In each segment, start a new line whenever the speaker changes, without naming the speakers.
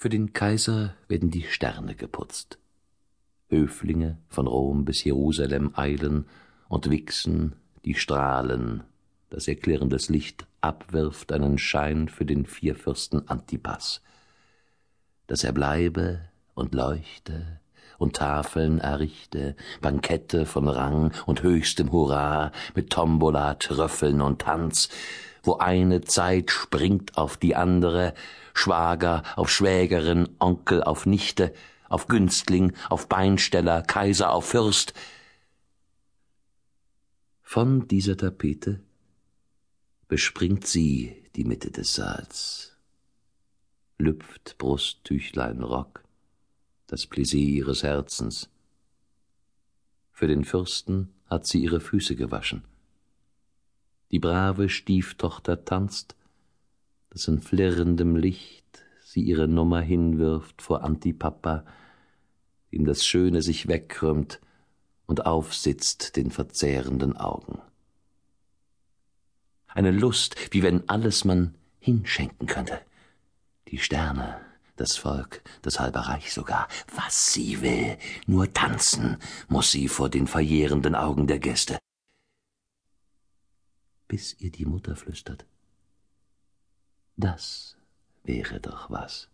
Für den Kaiser werden die Sterne geputzt. Höflinge von Rom bis Jerusalem eilen und wichsen die Strahlen, das erklärendes Licht abwirft einen Schein für den Vierfürsten Antipas, dass er bleibe und leuchte und Tafeln errichte, Bankette von Rang und höchstem Hurra, mit Tombola, Tröffeln und Tanz, wo eine Zeit springt auf die andere, Schwager auf Schwägerin, Onkel auf Nichte, auf Günstling, auf Beinsteller, Kaiser auf Fürst. Von dieser Tapete bespringt sie die Mitte des Saals, lüpft Brusttüchlein Rock, das Pläsier ihres Herzens. Für den Fürsten hat sie ihre Füße gewaschen. Die brave Stieftochter tanzt, dass in flirrendem Licht sie ihre Nummer hinwirft vor Antipapa, dem das Schöne sich wegkrümmt und aufsitzt den verzehrenden Augen. Eine Lust, wie wenn alles man hinschenken könnte. Die Sterne, das Volk, das halbe Reich sogar, was sie will, nur tanzen muss sie vor den verjährenden Augen der Gäste. Bis ihr die Mutter flüstert. Das wäre doch was.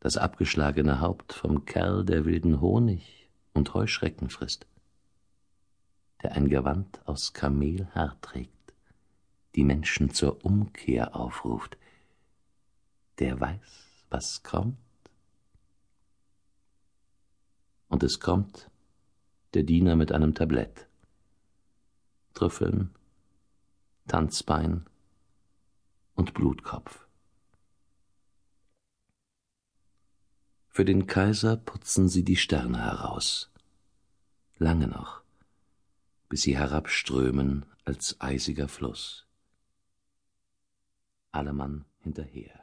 Das abgeschlagene Haupt vom Kerl, der wilden Honig und Heuschrecken frisst, der ein Gewand aus Kamelhaar trägt, die Menschen zur Umkehr aufruft, der weiß, was kommt. Und es kommt der Diener mit einem Tablett. Trüffeln, Tanzbein und Blutkopf. Für den Kaiser putzen sie die Sterne heraus. Lange noch, bis sie herabströmen als eisiger Fluss. Allemann hinterher.